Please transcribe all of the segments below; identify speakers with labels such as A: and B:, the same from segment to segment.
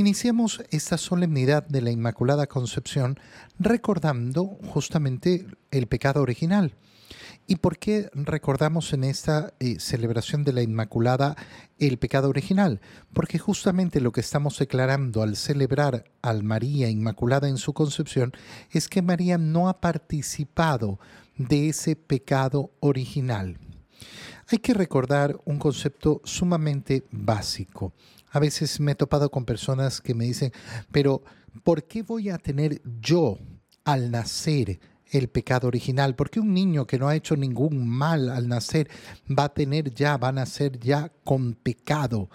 A: Iniciamos esta solemnidad de la Inmaculada Concepción recordando justamente el pecado original. ¿Y por qué recordamos en esta eh, celebración de la Inmaculada el pecado original? Porque justamente lo que estamos declarando al celebrar al María Inmaculada en su concepción es que María no ha participado de ese pecado original. Hay que recordar un concepto sumamente básico. A veces me he topado con personas que me dicen, pero ¿por qué voy a tener yo al nacer el pecado original? ¿Por qué un niño que no ha hecho ningún mal al nacer va a tener ya, va a nacer ya con pecado?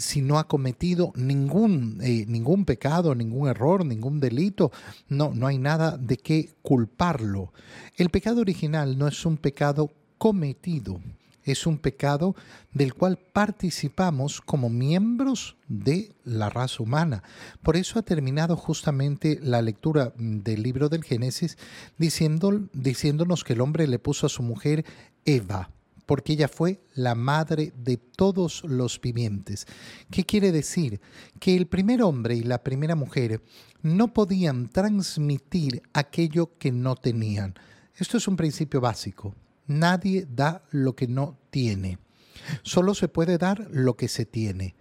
A: Si no ha cometido ningún, eh, ningún pecado, ningún error, ningún delito, no, no hay nada de qué culparlo. El pecado original no es un pecado cometido es un pecado del cual participamos como miembros de la raza humana. Por eso ha terminado justamente la lectura del libro del Génesis diciéndonos que el hombre le puso a su mujer Eva porque ella fue la madre de todos los vivientes. ¿Qué quiere decir? Que el primer hombre y la primera mujer no podían transmitir aquello que no tenían. Esto es un principio básico. Nadie da lo que no tiene. Solo se puede dar lo que se tiene.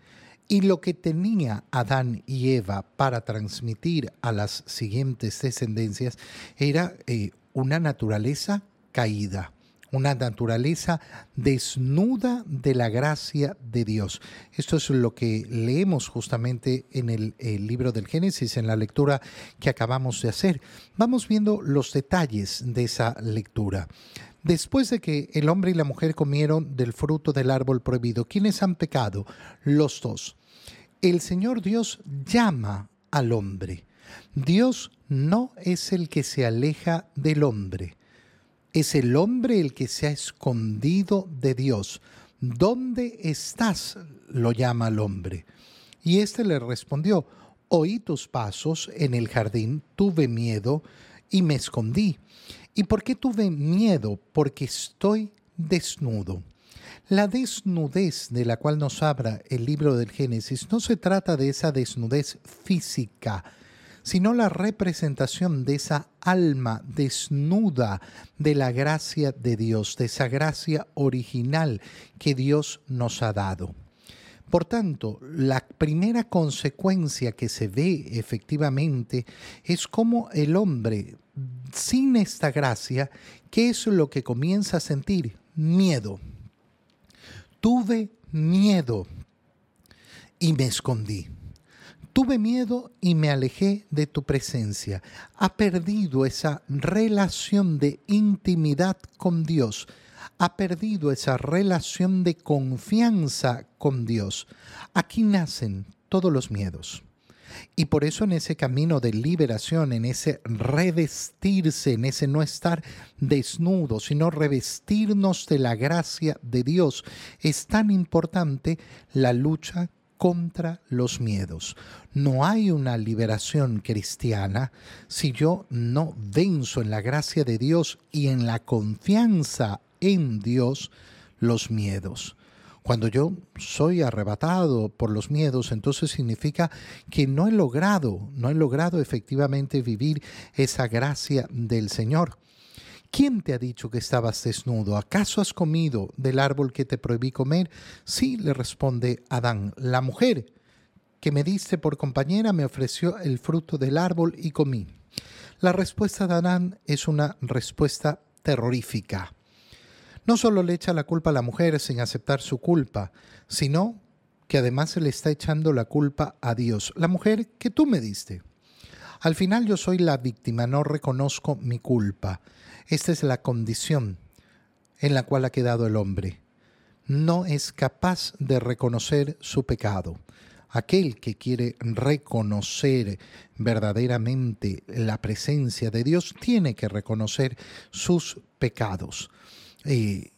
A: Y lo que tenía Adán y Eva para transmitir a las siguientes descendencias era eh, una naturaleza caída, una naturaleza desnuda de la gracia de Dios. Esto es lo que leemos justamente en el, libro del Génesis, en la lectura que acabamos de hacer. Vamos viendo los detalles de esa lectura. Después de que el hombre y la mujer comieron del fruto del árbol prohibido, ¿quiénes han pecado? Los dos. El Señor Dios llama al hombre. Dios no es el que se aleja del hombre. Es el hombre el que se ha escondido de Dios. ¿Dónde estás? lo llama al hombre. Y éste le respondió, oí tus pasos en el jardín, tuve miedo y me escondí. ¿Y por qué tuve miedo? Porque estoy desnudo. La desnudez de la cual nos habla el libro del Génesis no se trata de esa desnudez física, sino la representación de esa alma desnuda de la gracia de Dios, de esa gracia original que Dios nos ha dado. Por tanto, la primera consecuencia que se ve efectivamente es cómo el hombre, sin esta gracia, ¿qué es lo que comienza a sentir? Miedo. Tuve miedo y me escondí. Tuve miedo y me alejé de tu presencia. Ha perdido esa relación de intimidad con Dios ha perdido esa relación de confianza con Dios. Aquí nacen todos los miedos. Y por eso en ese camino de liberación, en ese revestirse, en ese no estar desnudo, sino revestirnos de la gracia de Dios, es tan importante la lucha contra los miedos. No hay una liberación cristiana si yo no venzo en la gracia de Dios y en la confianza en Dios los miedos. Cuando yo soy arrebatado por los miedos, entonces significa que no he logrado, no he logrado efectivamente vivir esa gracia del Señor. ¿Quién te ha dicho que estabas desnudo? ¿Acaso has comido del árbol que te prohibí comer? Sí, le responde Adán. La mujer que me diste por compañera me ofreció el fruto del árbol y comí. La respuesta de Adán es una respuesta terrorífica no solo le echa la culpa a la mujer sin aceptar su culpa, sino que además se le está echando la culpa a Dios, la mujer que tú me diste. Al final yo soy la víctima, no reconozco mi culpa. Esta es la condición en la cual ha quedado el hombre. No es capaz de reconocer su pecado. Aquel que quiere reconocer verdaderamente la presencia de Dios tiene que reconocer sus pecados. Eh,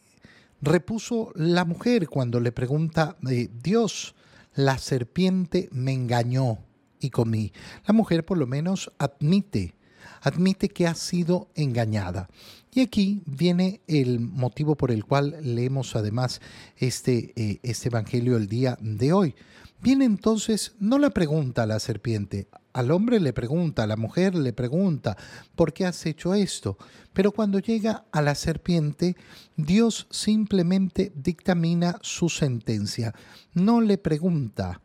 A: repuso la mujer cuando le pregunta, eh, Dios, la serpiente me engañó y comí. La mujer por lo menos admite, admite que ha sido engañada. Y aquí viene el motivo por el cual leemos además este, eh, este Evangelio el día de hoy, Viene entonces, no le pregunta a la serpiente, al hombre le pregunta, a la mujer le pregunta, ¿por qué has hecho esto? Pero cuando llega a la serpiente, Dios simplemente dictamina su sentencia. No le pregunta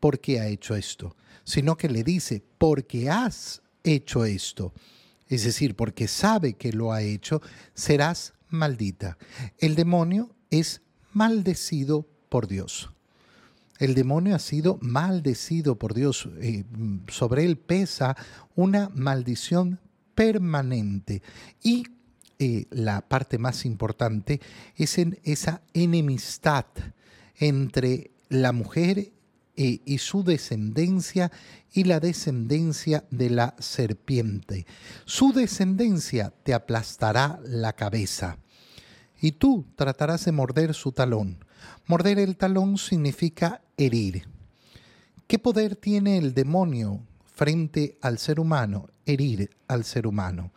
A: por qué ha hecho esto, sino que le dice, porque has hecho esto. Es decir, porque sabe que lo ha hecho, serás maldita. El demonio es maldecido por Dios. El demonio ha sido maldecido por Dios. Eh, sobre él pesa una maldición permanente. Y eh, la parte más importante es en esa enemistad entre la mujer eh, y su descendencia y la descendencia de la serpiente. Su descendencia te aplastará la cabeza y tú tratarás de morder su talón. Morder el talón significa herir. ¿Qué poder tiene el demonio frente al ser humano? Herir al ser humano.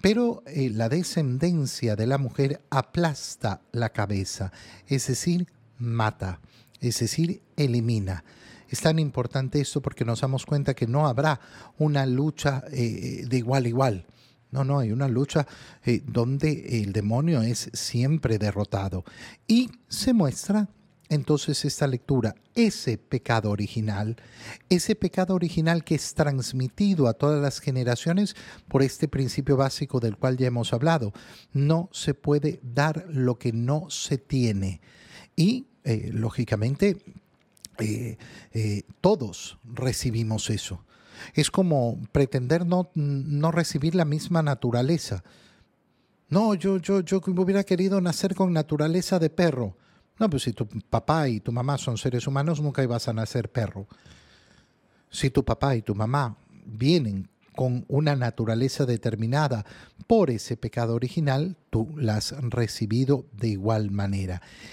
A: Pero eh, la descendencia de la mujer aplasta la cabeza, es decir, mata, es decir, elimina. Es tan importante esto porque nos damos cuenta que no habrá una lucha eh, de igual a igual. No, no, hay una lucha eh, donde el demonio es siempre derrotado. Y se muestra entonces esta lectura, ese pecado original, ese pecado original que es transmitido a todas las generaciones por este principio básico del cual ya hemos hablado. No se puede dar lo que no se tiene. Y, eh, lógicamente, eh, todos recibimos eso. Es como pretender no, no recibir la misma naturaleza. No, yo, yo, yo hubiera querido nacer con naturaleza de perro. No, pues si tu papá y tu mamá son seres humanos, nunca ibas a nacer perro. Si tu papá y tu mamá vienen con una naturaleza determinada por ese pecado original, tú la has recibido de igual manera.